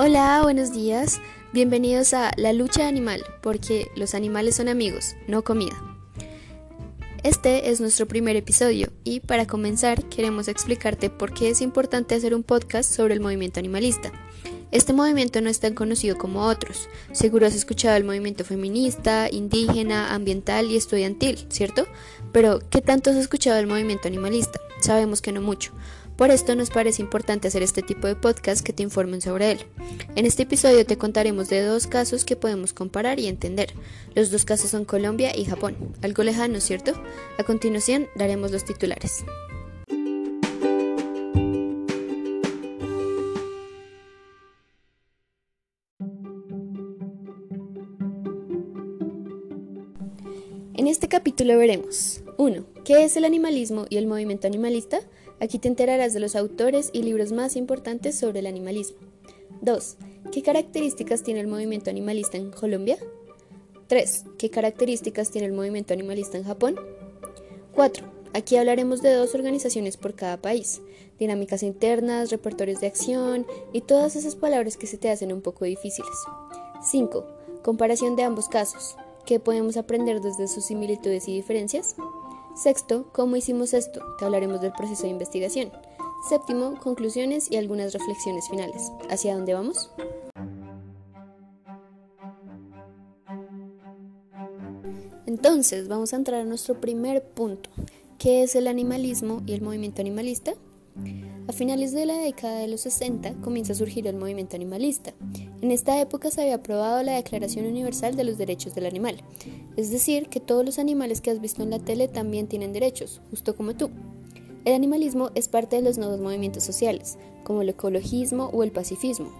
Hola, buenos días. Bienvenidos a La lucha animal, porque los animales son amigos, no comida. Este es nuestro primer episodio y para comenzar queremos explicarte por qué es importante hacer un podcast sobre el movimiento animalista. Este movimiento no es tan conocido como otros. Seguro has escuchado el movimiento feminista, indígena, ambiental y estudiantil, ¿cierto? Pero, ¿qué tanto has escuchado del movimiento animalista? Sabemos que no mucho. Por esto nos parece importante hacer este tipo de podcast que te informen sobre él. En este episodio te contaremos de dos casos que podemos comparar y entender. Los dos casos son Colombia y Japón. Algo lejano, ¿cierto? A continuación daremos los titulares. En este capítulo veremos 1. ¿Qué es el animalismo y el movimiento animalista? Aquí te enterarás de los autores y libros más importantes sobre el animalismo. 2. ¿Qué características tiene el movimiento animalista en Colombia? 3. ¿Qué características tiene el movimiento animalista en Japón? 4. Aquí hablaremos de dos organizaciones por cada país, dinámicas internas, repertorios de acción y todas esas palabras que se te hacen un poco difíciles. 5. Comparación de ambos casos. ¿Qué podemos aprender desde sus similitudes y diferencias? Sexto, ¿cómo hicimos esto? Te hablaremos del proceso de investigación. Séptimo, conclusiones y algunas reflexiones finales. ¿Hacia dónde vamos? Entonces, vamos a entrar a nuestro primer punto. ¿Qué es el animalismo y el movimiento animalista? A finales de la década de los 60 comienza a surgir el movimiento animalista. En esta época se había aprobado la Declaración Universal de los Derechos del Animal, es decir, que todos los animales que has visto en la tele también tienen derechos, justo como tú. El animalismo es parte de los nuevos movimientos sociales, como el ecologismo o el pacifismo.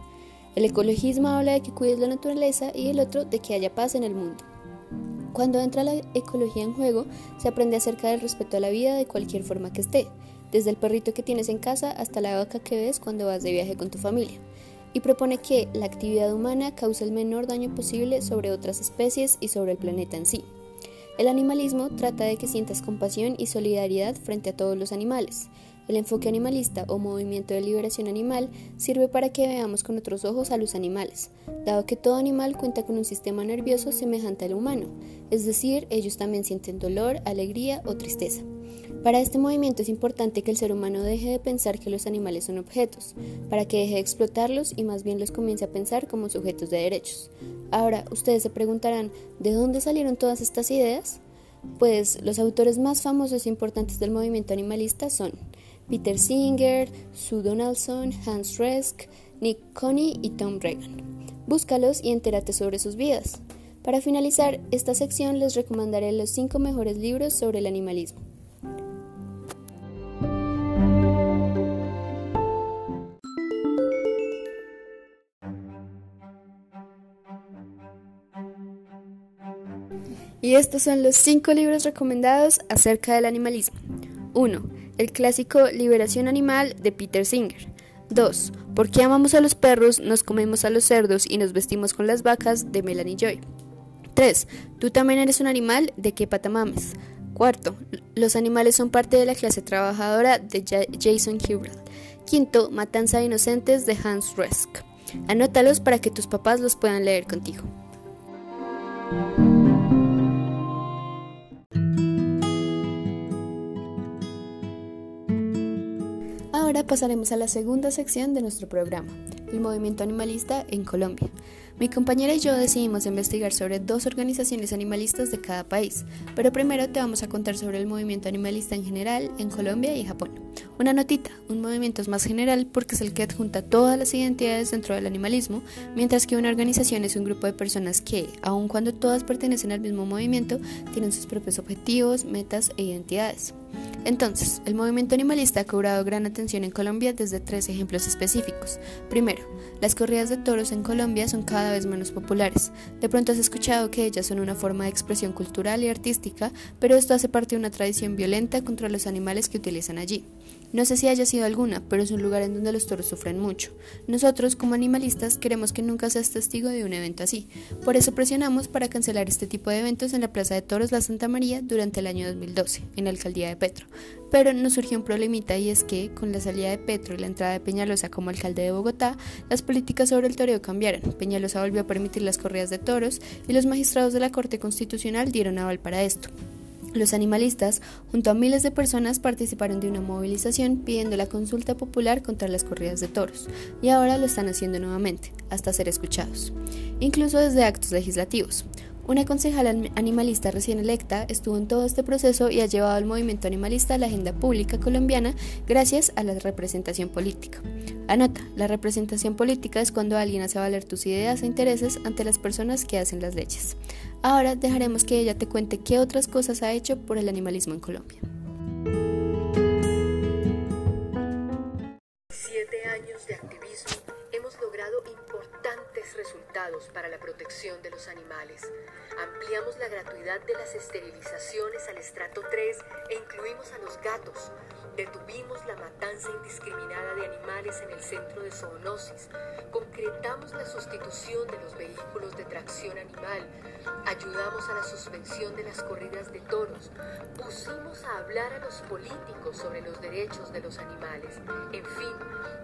El ecologismo habla de que cuides la naturaleza y el otro de que haya paz en el mundo. Cuando entra la ecología en juego, se aprende acerca del respeto a la vida de cualquier forma que esté, desde el perrito que tienes en casa hasta la vaca que ves cuando vas de viaje con tu familia, y propone que la actividad humana cause el menor daño posible sobre otras especies y sobre el planeta en sí. El animalismo trata de que sientas compasión y solidaridad frente a todos los animales. El enfoque animalista o movimiento de liberación animal sirve para que veamos con otros ojos a los animales, dado que todo animal cuenta con un sistema nervioso semejante al humano, es decir, ellos también sienten dolor, alegría o tristeza. Para este movimiento es importante que el ser humano deje de pensar que los animales son objetos, para que deje de explotarlos y más bien los comience a pensar como sujetos de derechos. Ahora, ustedes se preguntarán, ¿de dónde salieron todas estas ideas? Pues los autores más famosos e importantes del movimiento animalista son Peter Singer, Sue Donaldson, Hans Resk, Nick Coney y Tom Regan. Búscalos y entérate sobre sus vidas. Para finalizar esta sección les recomendaré los 5 mejores libros sobre el animalismo. Y estos son los cinco libros recomendados acerca del animalismo. 1. El clásico Liberación Animal de Peter Singer. 2. ¿Por qué amamos a los perros, nos comemos a los cerdos y nos vestimos con las vacas? de Melanie Joy. 3. Tú también eres un animal de qué patamames. Cuarto, los animales son parte de la clase trabajadora de Jason Hubert. Quinto, Matanza de Inocentes de Hans Resk. Anótalos para que tus papás los puedan leer contigo. Pasaremos a la segunda sección de nuestro programa, el movimiento animalista en Colombia. Mi compañera y yo decidimos investigar sobre dos organizaciones animalistas de cada país, pero primero te vamos a contar sobre el movimiento animalista en general en Colombia y Japón. Una notita, un movimiento es más general porque es el que adjunta todas las identidades dentro del animalismo, mientras que una organización es un grupo de personas que, aun cuando todas pertenecen al mismo movimiento, tienen sus propios objetivos, metas e identidades. Entonces, el movimiento animalista ha cobrado gran atención en Colombia desde tres ejemplos específicos. Primero, las corridas de toros en Colombia son cada vez menos populares. De pronto has escuchado que ellas son una forma de expresión cultural y artística, pero esto hace parte de una tradición violenta contra los animales que utilizan allí. No sé si haya sido alguna, pero es un lugar en donde los toros sufren mucho. Nosotros, como animalistas, queremos que nunca seas testigo de un evento así. Por eso presionamos para cancelar este tipo de eventos en la Plaza de Toros La Santa María durante el año 2012, en la alcaldía de Petro. Pero nos surgió un problemita y es que, con la salida de Petro y la entrada de Peñalosa como alcalde de Bogotá, las políticas sobre el toreo cambiaron. Peñalosa volvió a permitir las corridas de toros y los magistrados de la Corte Constitucional dieron aval para esto. Los animalistas, junto a miles de personas, participaron de una movilización pidiendo la consulta popular contra las corridas de toros, y ahora lo están haciendo nuevamente, hasta ser escuchados, incluso desde actos legislativos. Una concejala animalista recién electa estuvo en todo este proceso y ha llevado al movimiento animalista a la agenda pública colombiana gracias a la representación política. Anota, la representación política es cuando alguien hace valer tus ideas e intereses ante las personas que hacen las leyes. Ahora dejaremos que ella te cuente qué otras cosas ha hecho por el animalismo en Colombia. Para la protección de los animales. Ampliamos la gratuidad de las esterilizaciones al estrato 3 e incluimos a los gatos. Detuvimos la matanza indiscriminada de animales en el centro de zoonosis. Concretamos la sustitución de los vehículos de tracción animal. Ayudamos a la suspensión de las corridas de toros. Pusimos a hablar a los políticos sobre los derechos de los animales. En fin,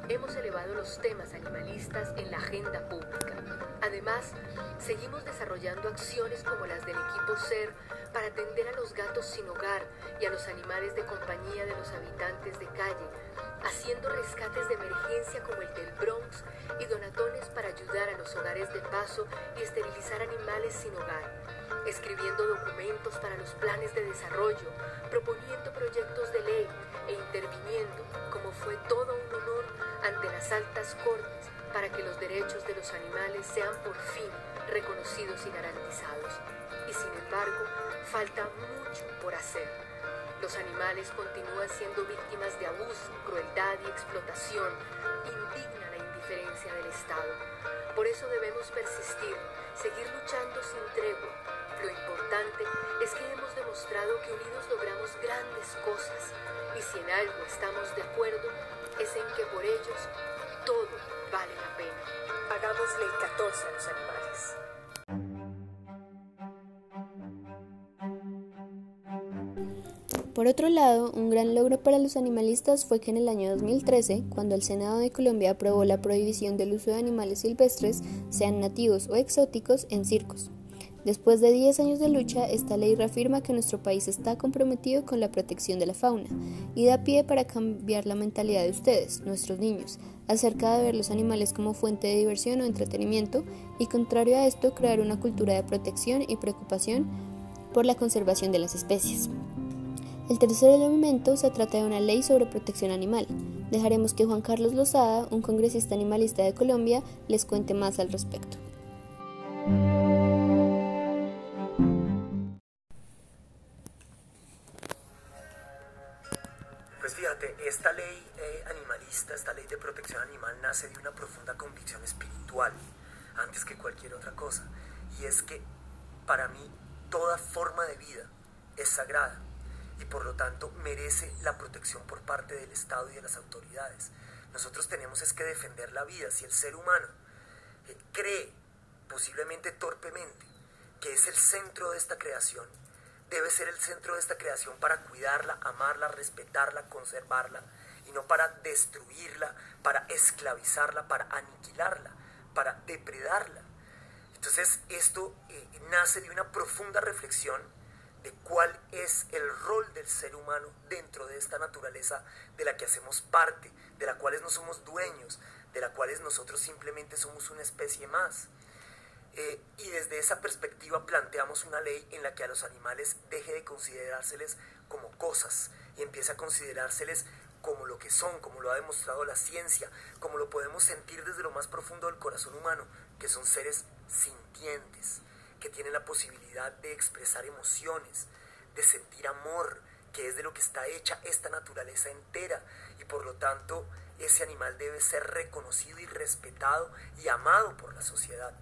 hemos elevado los temas animalistas en la agenda pública. Además, seguimos desarrollando acciones como las del equipo SER para atender a los gatos sin hogar y a los animales de compañía de los habitantes de calle, haciendo rescates de emergencia como el del Bronx y donatones para ayudar a los hogares de paso y esterilizar animales sin hogar, escribiendo documentos para los planes de desarrollo, proponiendo proyectos de ley e interviniendo, como fue todo un honor, ante las altas cortes para que los derechos de los animales sean por fin reconocidos y garantizados. Y sin embargo, Falta mucho por hacer. Los animales continúan siendo víctimas de abuso, crueldad y explotación. Indigna la indiferencia del Estado. Por eso debemos persistir, seguir luchando sin tregua. Lo importante es que hemos demostrado que unidos logramos grandes cosas y si en algo estamos de acuerdo es en que por ellos todo vale la pena. Hagámosle el 14 a los animales. Por otro lado, un gran logro para los animalistas fue que en el año 2013, cuando el Senado de Colombia aprobó la prohibición del uso de animales silvestres, sean nativos o exóticos, en circos. Después de 10 años de lucha, esta ley reafirma que nuestro país está comprometido con la protección de la fauna y da pie para cambiar la mentalidad de ustedes, nuestros niños, acerca de ver los animales como fuente de diversión o entretenimiento y, contrario a esto, crear una cultura de protección y preocupación por la conservación de las especies. El tercer elemento se trata de una ley sobre protección animal. Dejaremos que Juan Carlos Lozada, un congresista animalista de Colombia, les cuente más al respecto. Pues fíjate, esta ley eh, animalista, esta ley de protección animal nace de una profunda convicción espiritual, antes que cualquier otra cosa. Y es que para mí toda forma de vida es sagrada y por lo tanto merece la protección por parte del Estado y de las autoridades. Nosotros tenemos es que defender la vida. Si el ser humano eh, cree, posiblemente torpemente, que es el centro de esta creación, debe ser el centro de esta creación para cuidarla, amarla, respetarla, conservarla, y no para destruirla, para esclavizarla, para aniquilarla, para depredarla. Entonces esto eh, nace de una profunda reflexión de cuál es el rol del ser humano dentro de esta naturaleza de la que hacemos parte, de la cual no somos dueños, de la cual nosotros simplemente somos una especie más. Eh, y desde esa perspectiva planteamos una ley en la que a los animales deje de considerárseles como cosas y empiece a considerárseles como lo que son, como lo ha demostrado la ciencia, como lo podemos sentir desde lo más profundo del corazón humano, que son seres sintientes que tiene la posibilidad de expresar emociones, de sentir amor, que es de lo que está hecha esta naturaleza entera y por lo tanto ese animal debe ser reconocido y respetado y amado por la sociedad.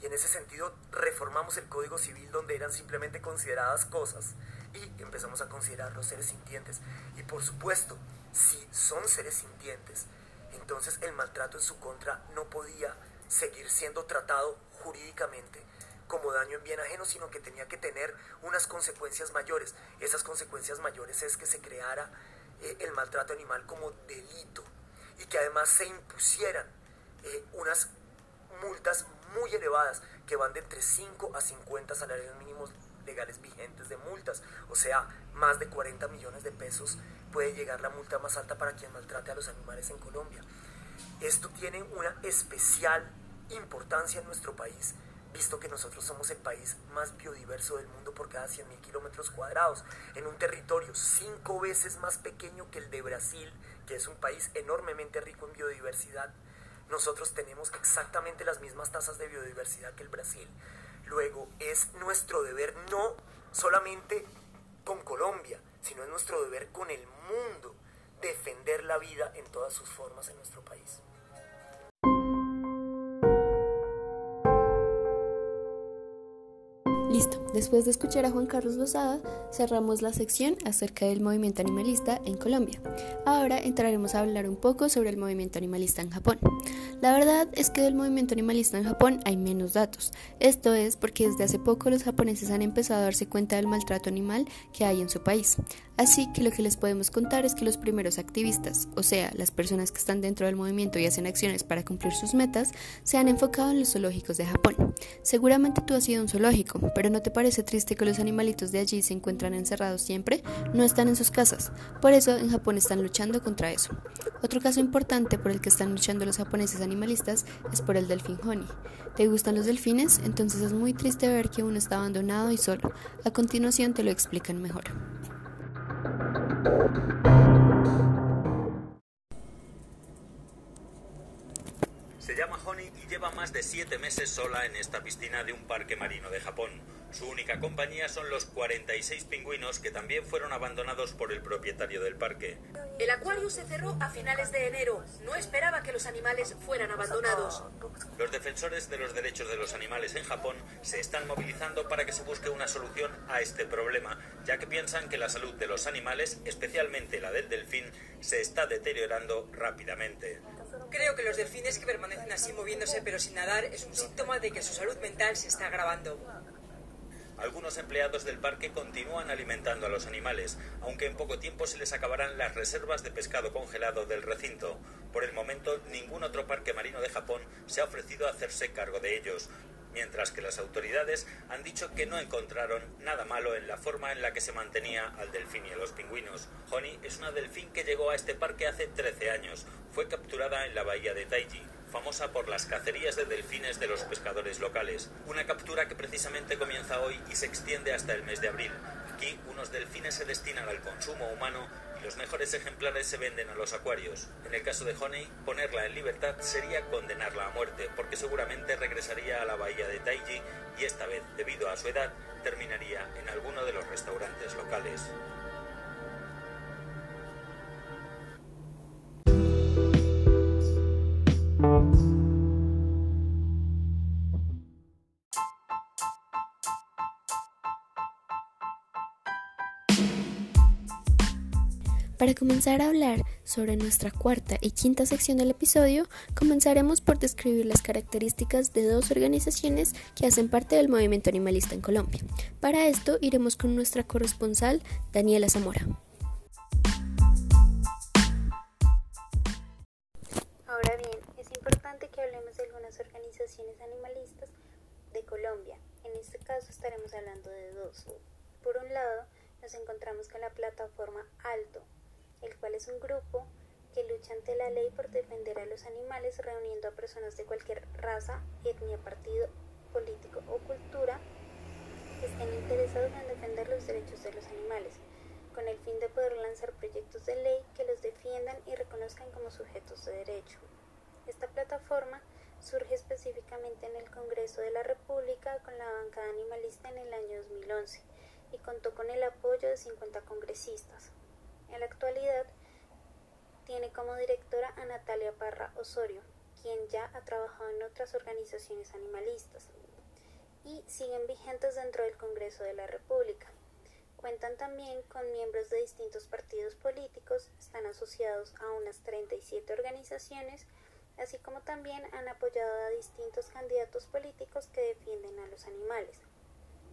Y en ese sentido reformamos el Código Civil donde eran simplemente consideradas cosas y empezamos a considerar los seres sintientes. Y por supuesto, si son seres sintientes, entonces el maltrato en su contra no podía seguir siendo tratado jurídicamente como daño en bien ajeno, sino que tenía que tener unas consecuencias mayores. Esas consecuencias mayores es que se creara eh, el maltrato animal como delito y que además se impusieran eh, unas multas muy elevadas que van de entre 5 a 50 salarios mínimos legales vigentes de multas, o sea, más de 40 millones de pesos puede llegar la multa más alta para quien maltrate a los animales en Colombia. Esto tiene una especial importancia en nuestro país, visto que nosotros somos el país más biodiverso del mundo por cada 100.000 kilómetros cuadrados, en un territorio cinco veces más pequeño que el de Brasil, que es un país enormemente rico en biodiversidad. Nosotros tenemos exactamente las mismas tasas de biodiversidad que el Brasil. Luego, es nuestro deber no solamente con Colombia, sino es nuestro deber con el mundo defender la vida en todas sus formas en nuestro país. Después de escuchar a Juan Carlos Lozada, cerramos la sección acerca del movimiento animalista en Colombia. Ahora entraremos a hablar un poco sobre el movimiento animalista en Japón. La verdad es que del movimiento animalista en Japón hay menos datos. Esto es porque desde hace poco los japoneses han empezado a darse cuenta del maltrato animal que hay en su país. Así que lo que les podemos contar es que los primeros activistas, o sea, las personas que están dentro del movimiento y hacen acciones para cumplir sus metas, se han enfocado en los zoológicos de Japón. Seguramente tú has ido a un zoológico, pero ¿no te parece triste que los animalitos de allí se encuentran encerrados siempre? No están en sus casas. Por eso en Japón están luchando contra eso. Otro caso importante por el que están luchando los japoneses animalistas es por el delfín honey. ¿Te gustan los delfines? Entonces es muy triste ver que uno está abandonado y solo. A continuación te lo explican mejor. Se llama Honey y lleva más de siete meses sola en esta piscina de un parque marino de Japón. Su única compañía son los 46 pingüinos que también fueron abandonados por el propietario del parque. El acuario se cerró a finales de enero. No esperaba que los animales fueran abandonados. Los defensores de los derechos de los animales en Japón se están movilizando para que se busque una solución a este problema, ya que piensan que la salud de los animales, especialmente la del delfín, se está deteriorando rápidamente. Creo que los delfines que permanecen así moviéndose pero sin nadar es un síntoma de que su salud mental se está agravando. Algunos empleados del parque continúan alimentando a los animales, aunque en poco tiempo se les acabarán las reservas de pescado congelado del recinto. Por el momento, ningún otro parque marino de Japón se ha ofrecido a hacerse cargo de ellos, mientras que las autoridades han dicho que no encontraron nada malo en la forma en la que se mantenía al delfín y a los pingüinos. Honey es una delfín que llegó a este parque hace 13 años. Fue capturada en la bahía de Taiji, famosa por las cacerías de delfines de los pescadores locales. Una captura que precisamente comienza hoy y se extiende hasta el mes de abril. Aquí unos delfines se destinan al consumo humano y los mejores ejemplares se venden a los acuarios. En el caso de Honey, ponerla en libertad sería condenarla a muerte, porque seguramente regresaría a la bahía de Taiji y esta vez, debido a su edad, terminaría en alguno de los restaurantes locales. Para comenzar a hablar sobre nuestra cuarta y quinta sección del episodio, comenzaremos por describir las características de dos organizaciones que hacen parte del movimiento animalista en Colombia. Para esto iremos con nuestra corresponsal, Daniela Zamora. Ahora bien, es importante que hablemos de algunas organizaciones animalistas de Colombia. En este caso estaremos hablando de dos. Por un lado, nos encontramos con la plataforma Alto, el cual es un grupo que lucha ante la ley por defender a los animales reuniendo a personas de cualquier raza, etnia, partido político o cultura que estén interesados en defender los derechos de los animales, con el fin de poder lanzar proyectos de ley que los defiendan y reconozcan como sujetos de derecho. Esta plataforma surge específicamente en el Congreso de la República con la bancada animalista en el año 2011 y contó con el apoyo de 50 congresistas. En la actualidad tiene como directora a Natalia Parra Osorio, quien ya ha trabajado en otras organizaciones animalistas y siguen vigentes dentro del Congreso de la República. Cuentan también con miembros de distintos partidos políticos, están asociados a unas 37 organizaciones, así como también han apoyado a distintos candidatos políticos que defienden a los animales.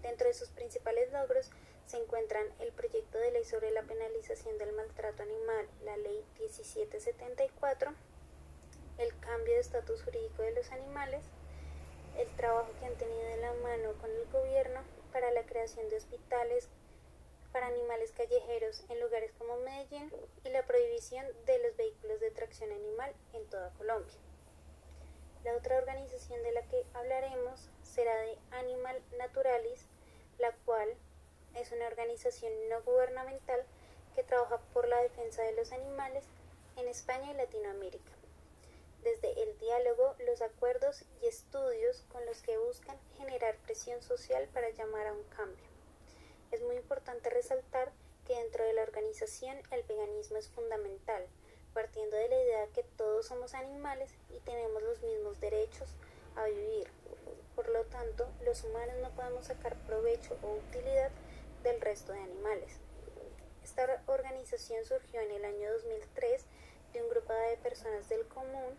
Dentro de sus principales logros se encuentran el proyecto de ley sobre la penalización del maltrato animal, la ley 1774, el cambio de estatus jurídico de los animales, el trabajo que han tenido de la mano con el gobierno para la creación de hospitales para animales callejeros en lugares como Medellín y la prohibición de los vehículos de tracción animal en toda Colombia. La otra organización de la que hablaremos será de Animal Naturalis, la cual es una organización no gubernamental que trabaja por la defensa de los animales en España y Latinoamérica. Desde el diálogo, los acuerdos y estudios con los que buscan generar presión social para llamar a un cambio. Es muy importante resaltar que dentro de la organización el veganismo es fundamental, partiendo de la idea que todos somos animales y tenemos los mismos derechos a vivir. Por lo tanto, los humanos no podemos sacar provecho o utilidad del resto de animales. Esta organización surgió en el año 2003 de un grupo de personas del común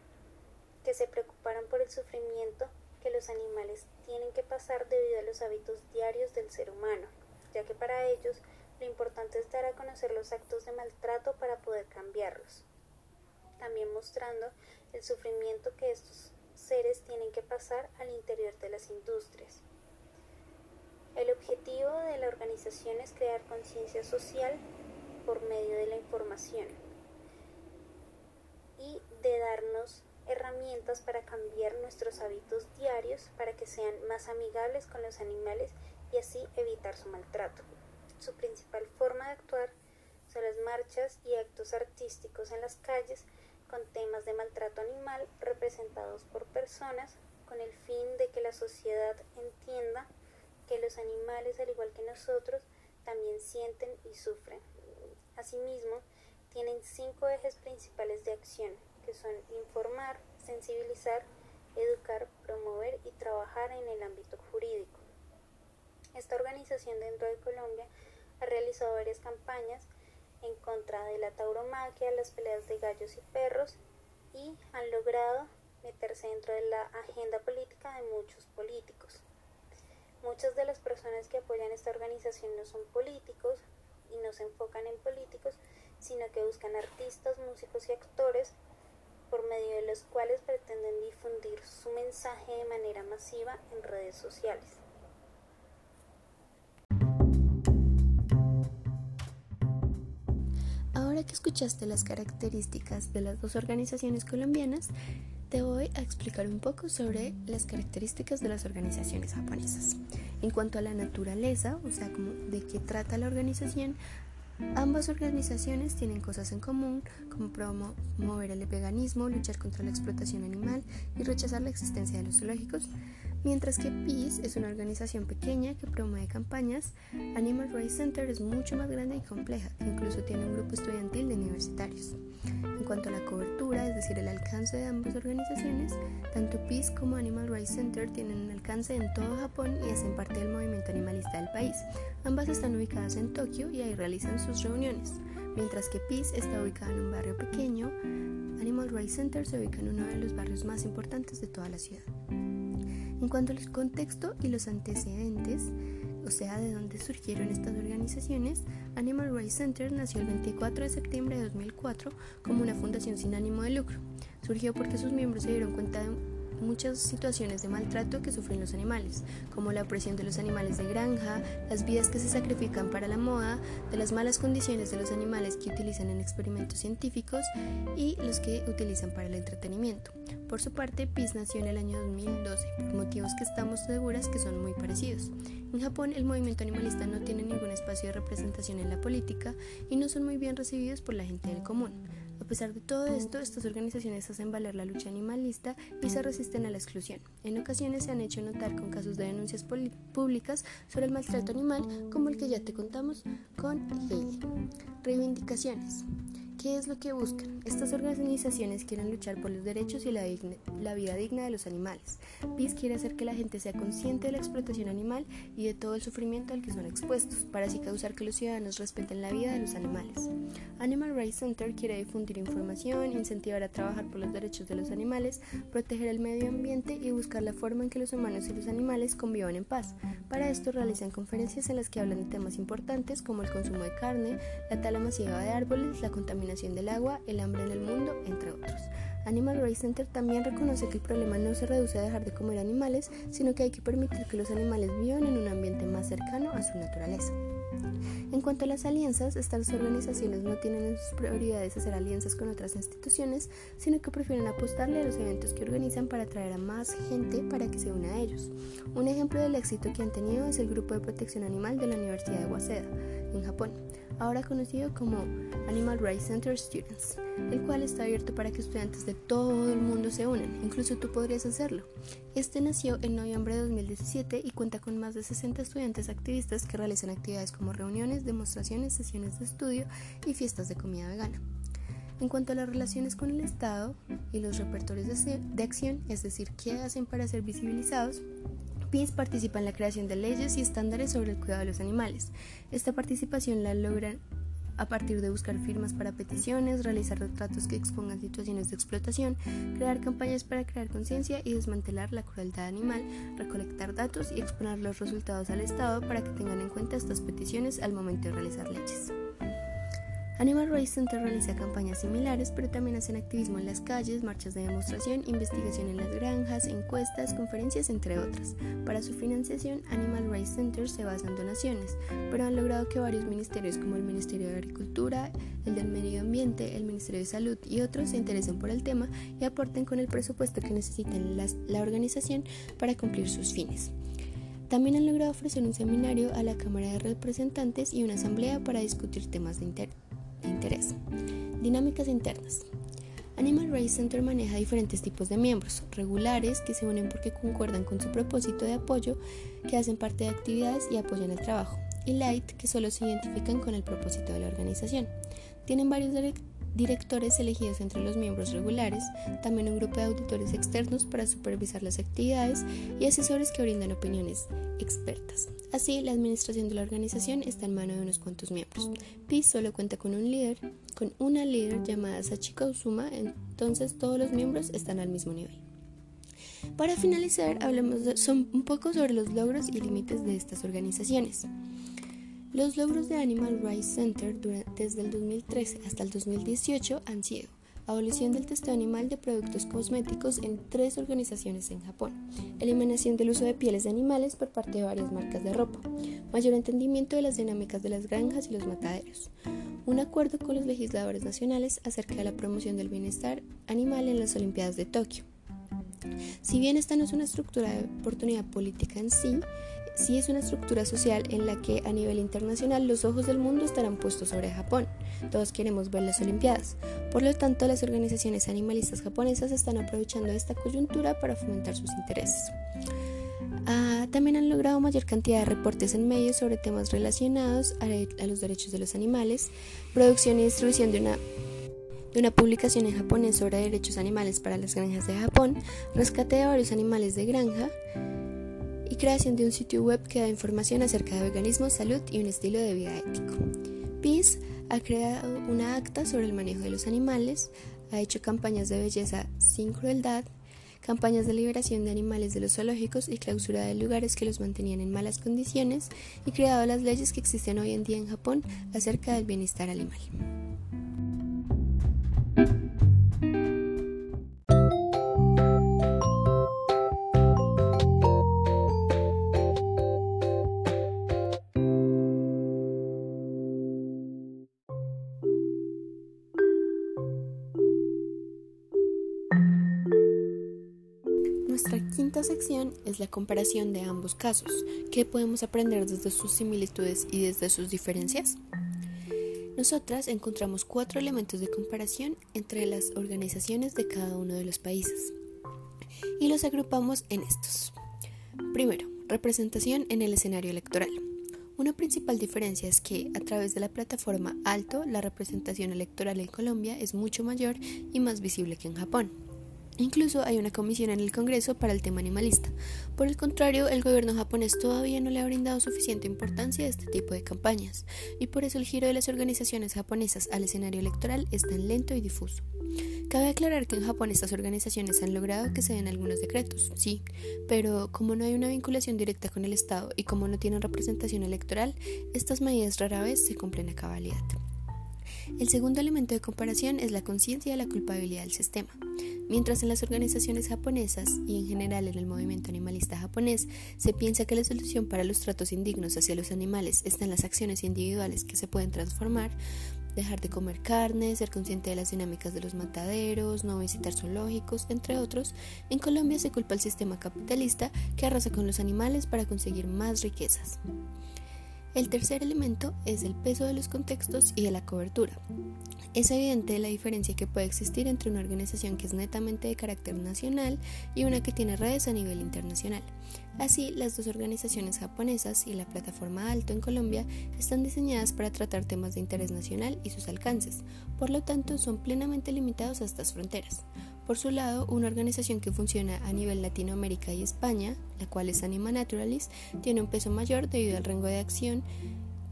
que se preocuparon por el sufrimiento que los animales tienen que pasar debido a los hábitos diarios del ser humano, ya que para ellos lo importante es dar a conocer los actos de maltrato para poder cambiarlos, también mostrando el sufrimiento que estos seres tienen que pasar al interior de las industrias. El objetivo de la organización es crear conciencia social por medio de la información y de darnos herramientas para cambiar nuestros hábitos diarios para que sean más amigables con los animales y así evitar su maltrato. Su principal forma de actuar son las marchas y actos artísticos en las calles con temas de maltrato animal representados por personas con el fin de que la sociedad entienda que los animales, al igual que nosotros, también sienten y sufren. Asimismo, tienen cinco ejes principales de acción, que son informar, sensibilizar, educar, promover y trabajar en el ámbito jurídico. Esta organización dentro de Colombia ha realizado varias campañas en contra de la tauromaquia, las peleas de gallos y perros y han logrado meterse dentro de la agenda política de muchos políticos. Muchas de las personas que apoyan esta organización no son políticos y no se enfocan en políticos, sino que buscan artistas, músicos y actores por medio de los cuales pretenden difundir su mensaje de manera masiva en redes sociales. Ahora que escuchaste las características de las dos organizaciones colombianas, te voy a explicar un poco sobre las características de las organizaciones japonesas. En cuanto a la naturaleza, o sea, como de qué trata la organización, Ambas organizaciones tienen cosas en común, como promover el veganismo, luchar contra la explotación animal y rechazar la existencia de los zoológicos, mientras que PEACE es una organización pequeña que promueve campañas, Animal Rights Center es mucho más grande y compleja, que incluso tiene un grupo estudiantil de universitarios. En cuanto a la cobertura, es decir, el alcance de ambas organizaciones, tanto PEACE como Animal Rights Center tienen un alcance en todo Japón y hacen parte del movimiento animalista del país. Ambas están ubicadas en Tokio y ahí realizan sus reuniones. Mientras que PEACE está ubicada en un barrio pequeño, Animal Rights Center se ubica en uno de los barrios más importantes de toda la ciudad. En cuanto al contexto y los antecedentes, o sea, de dónde surgieron estas organizaciones, Animal Rights Center nació el 24 de septiembre de 2004 como una fundación sin ánimo de lucro. Surgió porque sus miembros se dieron cuenta de muchas situaciones de maltrato que sufren los animales, como la opresión de los animales de granja, las vidas que se sacrifican para la moda, de las malas condiciones de los animales que utilizan en experimentos científicos y los que utilizan para el entretenimiento. Por su parte, PIS nació en el año 2012, por motivos que estamos seguras que son muy parecidos. En Japón, el movimiento animalista no tiene ningún espacio de representación en la política y no son muy bien recibidos por la gente del común. A pesar de todo esto, estas organizaciones hacen valer la lucha animalista y se resisten a la exclusión. En ocasiones se han hecho notar con casos de denuncias públicas sobre el maltrato animal, como el que ya te contamos con Heidi. Reivindicaciones. ¿Qué es lo que buscan? Estas organizaciones quieren luchar por los derechos y la, vida digna de los animales. PIS quiere hacer que la gente sea consciente de la explotación animal y de todo el sufrimiento al que son expuestos, para así causar que los ciudadanos respeten la vida de los animales. Animal Rights Center quiere difundir información, incentivar a trabajar por los derechos de los animales, proteger el medio ambiente y buscar la forma en que los humanos y los animales convivan en paz. Para esto realizan conferencias en las que hablan de temas importantes como el consumo de carne, la tala masiva de árboles, la contaminación del agua, el hambre en el mundo, entre otros. Animal Rights Center también reconoce que el problema no se reduce a dejar de comer animales, sino que hay que permitir que los animales vivan en un ambiente más cercano a su naturaleza. En cuanto a las alianzas, estas organizaciones no tienen en sus prioridades hacer alianzas con otras instituciones, sino que prefieren apostarle a los eventos que organizan para atraer a más gente para que se una a ellos. Un ejemplo del éxito que han tenido es el Grupo de Protección Animal de la Universidad de Waseda, en Japón, ahora conocido como Animal Rights Center Students, el cual está abierto para que estudiantes de todo el mundo se unan, incluso tú podrías hacerlo. Este nació en noviembre de 2017 y cuenta con más de 60 estudiantes activistas que realizan actividades como reuniones, demostraciones, sesiones de estudio y fiestas de comida vegana. En cuanto a las relaciones con el Estado y los repertorios de, acción, es decir, qué hacen para ser visibilizados, PIS participa en la creación de leyes y estándares sobre el cuidado de los animales. Esta participación la logran a partir de buscar firmas para peticiones, realizar retratos que expongan situaciones de explotación, crear campañas para crear conciencia y desmantelar la crueldad animal, recolectar datos y exponer los resultados al Estado para que tengan en cuenta estas peticiones al momento de realizar leyes. Animal Rights Center realiza campañas similares, pero también hacen activismo en las calles, marchas de demostración, investigación en las granjas, encuestas, conferencias, entre otras. Para su financiación, Animal Rights Center se basa en donaciones, pero han logrado que varios ministerios como el Ministerio de Agricultura, el del Medio Ambiente, el Ministerio de Salud y otros se interesen por el tema y aporten con el presupuesto que necesitan la organización para cumplir sus fines. También han logrado ofrecer un seminario a la Cámara de Representantes y una asamblea para discutir temas de interés interés. Dinámicas internas. Animal Rights Center maneja diferentes tipos de miembros, regulares que se unen porque concuerdan con su propósito de apoyo, que hacen parte de actividades y apoyan el trabajo, y light que solo se identifican con el propósito de la organización. Tienen varios directores elegidos entre los miembros regulares, también un grupo de auditores externos para supervisar las actividades y asesores que brindan opiniones expertas. Así, la administración de la organización está en manos de unos cuantos miembros. PIS solo cuenta con un líder, con una líder llamada Sachiko Uzuma, entonces todos los miembros están al mismo nivel. Para finalizar, hablemos un poco sobre los logros y límites de estas organizaciones. Los logros de Animal Rights Center desde el 2013 hasta el 2018 han sido abolición del testeo animal de productos cosméticos en tres organizaciones en Japón, eliminación del uso de pieles de animales por parte de varias marcas de ropa, mayor entendimiento de las dinámicas de las granjas y los mataderos, un acuerdo con los legisladores nacionales acerca de la promoción del bienestar animal en las Olimpiadas de Tokio. Si bien esta no es una estructura de oportunidad política en sí, sí es una estructura social en la que a nivel internacional los ojos del mundo estarán puestos sobre Japón. Todos queremos ver las Olimpiadas. Por lo tanto, las organizaciones animalistas japonesas están aprovechando esta coyuntura para fomentar sus intereses. Ah, también han logrado mayor cantidad de reportes en medios sobre temas relacionados a, los derechos de los animales, producción y distribución de una de una publicación en japonés sobre derechos animales para las granjas de Japón, rescate de varios animales de granja, y creación de un sitio web que da información acerca de veganismo, salud y un estilo de vida ético. Peace ha creado una acta sobre el manejo de los animales, ha hecho campañas de belleza sin crueldad, campañas de liberación de animales de los zoológicos y clausura de lugares que los mantenían en malas condiciones y creado las leyes que existen hoy en día en Japón acerca del bienestar animal. Sección es la comparación de ambos casos. ¿Qué podemos aprender desde sus similitudes y desde sus diferencias? Nosotras encontramos cuatro elementos de comparación entre las organizaciones de cada uno de los países y los agrupamos en estos. Primero, representación en el escenario electoral. Una principal diferencia es que a través de la plataforma Alto la representación electoral en Colombia es mucho mayor y más visible que en Japón. Incluso hay una comisión en el Congreso para el tema animalista. Por el contrario, el gobierno japonés todavía no le ha brindado suficiente importancia a este tipo de campañas, y por eso el giro de las organizaciones japonesas al escenario electoral es tan lento y difuso. Cabe aclarar que en Japón estas organizaciones han logrado que se den algunos decretos, sí, pero como no hay una vinculación directa con el Estado y como no tienen representación electoral, estas medidas rara vez se cumplen a cabalidad. El segundo elemento de comparación es la conciencia de la culpabilidad del sistema. Mientras en las organizaciones japonesas y en general en el movimiento animalista japonés se piensa que la solución para los tratos indignos hacia los animales está en las acciones individuales que se pueden transformar, dejar de comer carne, ser consciente de las dinámicas de los mataderos, no visitar zoológicos, entre otros, en Colombia se culpa al sistema capitalista que arrasa con los animales para conseguir más riquezas. El tercer elemento es el peso de los contextos y de la cobertura. Es evidente la diferencia que puede existir entre una organización que es netamente de carácter nacional y una que tiene redes a nivel internacional. Así, las dos organizaciones japonesas y la plataforma Alto en Colombia están diseñadas para tratar temas de interés nacional y sus alcances, por lo tanto son plenamente limitados a estas fronteras. Por su lado, una organización que funciona a nivel Latinoamérica y España, la cual es Anima Naturalis, tiene un peso mayor debido al rango de acción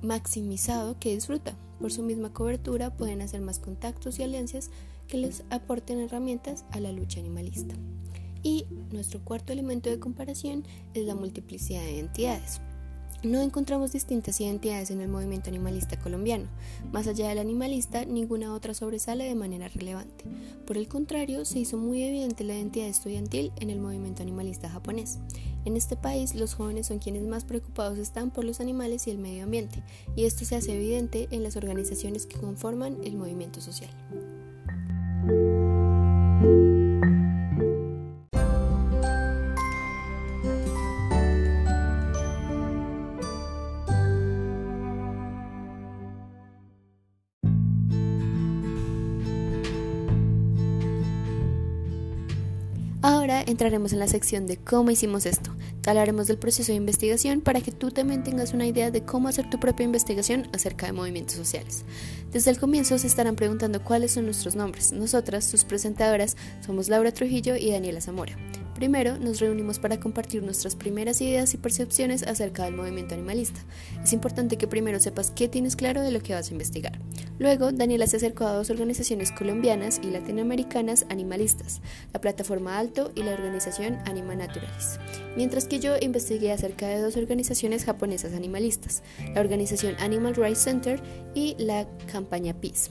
maximizado que disfruta. Por su misma cobertura pueden hacer más contactos y alianzas que les aporten herramientas a la lucha animalista. Y nuestro cuarto elemento de comparación es la multiplicidad de entidades. No encontramos distintas identidades en el movimiento animalista colombiano. Más allá del animalista, ninguna otra sobresale de manera relevante. Por el contrario, se hizo muy evidente la identidad estudiantil en el movimiento animalista japonés. En este país, los jóvenes son quienes más preocupados están por los animales y el medio ambiente, y esto se hace evidente en las organizaciones que conforman el movimiento social. Entraremos en la sección de cómo hicimos esto. Hablaremos del proceso de investigación para que tú también tengas una idea de cómo hacer tu propia investigación acerca de movimientos sociales. Desde el comienzo se estarán preguntando cuáles son nuestros nombres. Nosotras, sus presentadoras, somos Laura Trujillo y Daniela Zamora. Primero, nos reunimos para compartir nuestras primeras ideas y percepciones acerca del movimiento animalista. Es importante que primero sepas qué tienes claro de lo que vas a investigar. Luego, Daniela se acercó a dos organizaciones colombianas y latinoamericanas animalistas, la Plataforma Alto y la organización Anima Naturalis. Mientras que yo investigué acerca de dos organizaciones japonesas animalistas, la organización Animal Rights Center y la campaña Peace.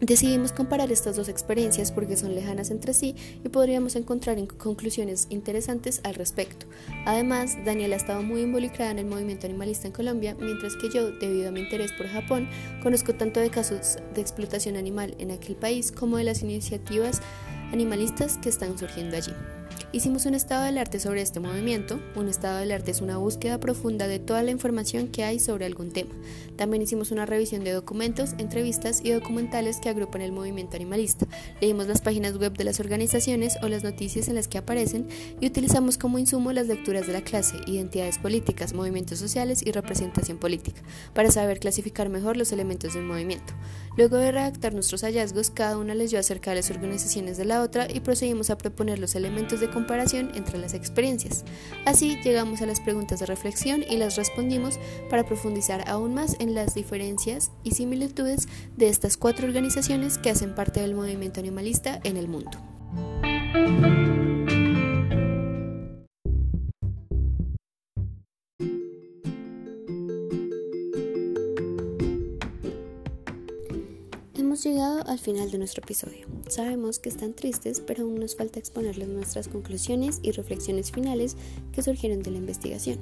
Decidimos comparar estas dos experiencias porque son lejanas entre sí y podríamos encontrar conclusiones interesantes al respecto. Además, Daniela ha estado muy involucrada en el movimiento animalista en Colombia, mientras que yo, debido a mi interés por Japón, conozco tanto de casos de explotación animal en aquel país como de las iniciativas animalistas que están surgiendo allí. Hicimos un estado del arte sobre este movimiento. Un estado del arte es una búsqueda profunda de toda la información que hay sobre algún tema. También hicimos una revisión de documentos, entrevistas y documentales que agrupan el movimiento animalista. Leímos las páginas web de las organizaciones o las noticias en las que aparecen y utilizamos como insumo las lecturas de la clase, identidades políticas, movimientos sociales y representación política, para saber clasificar mejor los elementos del movimiento. Luego de redactar nuestros hallazgos, cada una leyó acerca de las organizaciones de la otra y procedimos a proponer los elementos de comparación entre las experiencias. Así llegamos a las preguntas de reflexión y las respondimos para profundizar aún más en las diferencias y similitudes de estas cuatro organizaciones que hacen parte del movimiento animalista en el mundo. Hemos llegado al final de nuestro episodio. Sabemos que están tristes, pero aún nos falta exponerles nuestras conclusiones y reflexiones finales que surgieron de la investigación.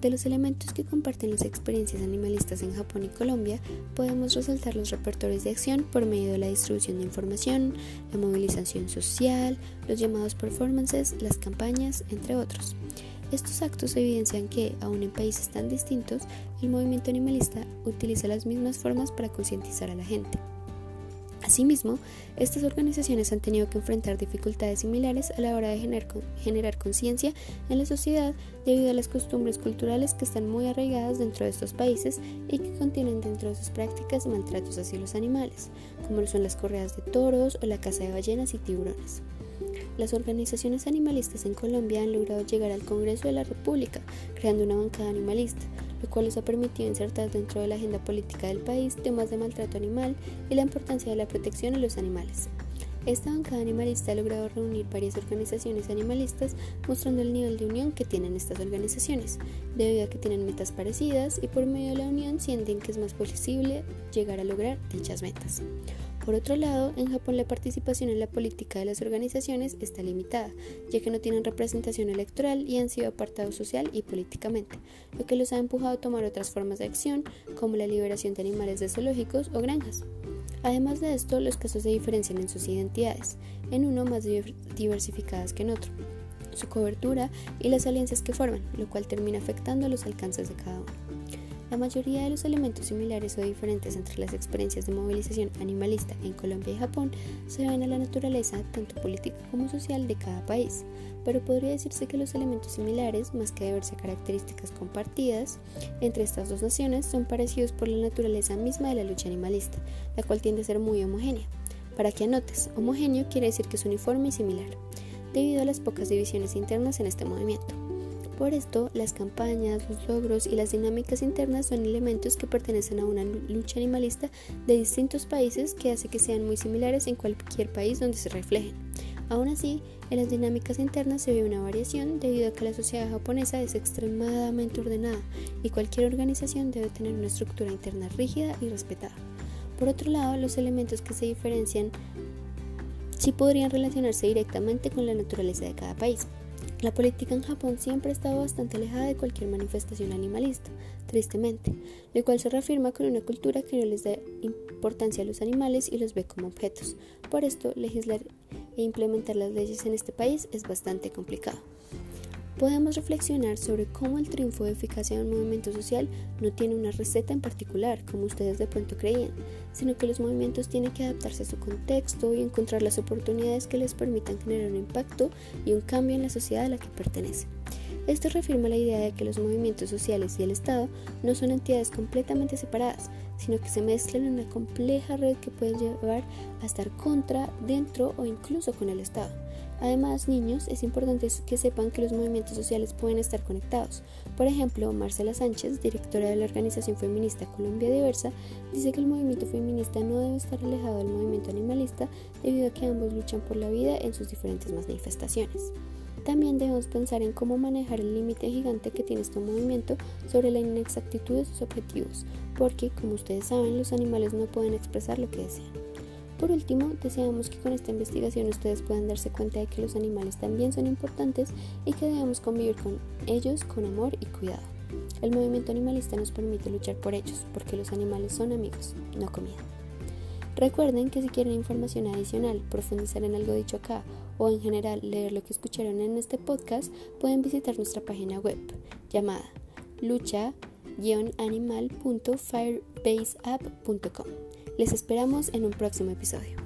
De los elementos que comparten las experiencias animalistas en Japón y Colombia, podemos resaltar los repertorios de acción por medio de la distribución de información, la movilización social, los llamados performances, las campañas, entre otros. Estos actos evidencian que, aun en países tan distintos, el movimiento animalista utiliza las mismas formas para concientizar a la gente. Asimismo, estas organizaciones han tenido que enfrentar dificultades similares a la hora de generar, conciencia en la sociedad debido a las costumbres culturales que están muy arraigadas dentro de estos países y que contienen dentro de sus prácticas maltratos hacia los animales, como son las correas de toros o la caza de ballenas y tiburones. Las organizaciones animalistas en Colombia han logrado llegar al Congreso de la República, creando una bancada animalista, lo cual les ha permitido insertar dentro de la agenda política del país temas de maltrato animal y la importancia de la protección a los animales. Esta bancada animalista ha logrado reunir varias organizaciones animalistas mostrando el nivel de unión que tienen estas organizaciones, debido a que tienen metas parecidas y por medio de la unión sienten que es más posible llegar a lograr dichas metas. Por otro lado, en Japón la participación en la política de las organizaciones está limitada, ya que no tienen representación electoral y han sido apartados social y políticamente, lo que los ha empujado a tomar otras formas de acción, como la liberación de animales de zoológicos o granjas. Además de esto, los casos se diferencian en sus identidades, en uno más diversificadas que en otro, su cobertura y las alianzas que forman, lo cual termina afectando los alcances de cada uno. La mayoría de los elementos similares o diferentes entre las experiencias de movilización animalista en Colombia y Japón se deben a la naturaleza, tanto política como social, de cada país, pero podría decirse que los elementos similares, más que deberse a características compartidas entre estas dos naciones, son parecidos por la naturaleza misma de la lucha animalista, la cual tiende a ser muy homogénea. Para que anotes, homogéneo quiere decir que es uniforme y similar, debido a las pocas divisiones internas en este movimiento. Por esto, las campañas, los logros y las dinámicas internas son elementos que pertenecen a una lucha animalista de distintos países que hace que sean muy similares en cualquier país donde se reflejen. Aún así, en las dinámicas internas se ve una variación debido a que la sociedad japonesa es extremadamente ordenada y cualquier organización debe tener una estructura interna rígida y respetada. Por otro lado, los elementos que se diferencian sí podrían relacionarse directamente con la naturaleza de cada país. La política en Japón siempre ha estado bastante alejada de cualquier manifestación animalista, tristemente, lo cual se reafirma con una cultura que no les da importancia a los animales y los ve como objetos. Por esto, legislar e implementar las leyes en este país es bastante complicado podemos reflexionar sobre cómo el triunfo de eficacia de un movimiento social no tiene una receta en particular, como ustedes de pronto creían, sino que los movimientos tienen que adaptarse a su contexto y encontrar las oportunidades que les permitan generar un impacto y un cambio en la sociedad a la que pertenecen. Esto reafirma la idea de que los movimientos sociales y el Estado no son entidades completamente separadas, sino que se mezclan en una compleja red que puede llevar a estar contra, dentro o incluso con el Estado. Además, niños, es importante que sepan que los movimientos sociales pueden estar conectados. Por ejemplo, Marcela Sánchez, directora de la organización feminista Colombia Diversa, dice que el movimiento feminista no debe estar alejado del movimiento animalista debido a que ambos luchan por la vida en sus diferentes manifestaciones. También debemos pensar en cómo manejar el límite gigante que tiene este movimiento sobre la inexactitud de sus objetivos, porque, como ustedes saben, los animales no pueden expresar lo que desean. Por último, deseamos que con esta investigación ustedes puedan darse cuenta de que los animales también son importantes y que debemos convivir con ellos con amor y cuidado. El movimiento animalista nos permite luchar por ellos, porque los animales son amigos, no comida. Recuerden que si quieren información adicional, profundizar en algo dicho acá o en general leer lo que escucharon en este podcast, pueden visitar nuestra página web llamada lucha-animal.firebaseapp.com. Les esperamos en un próximo episodio.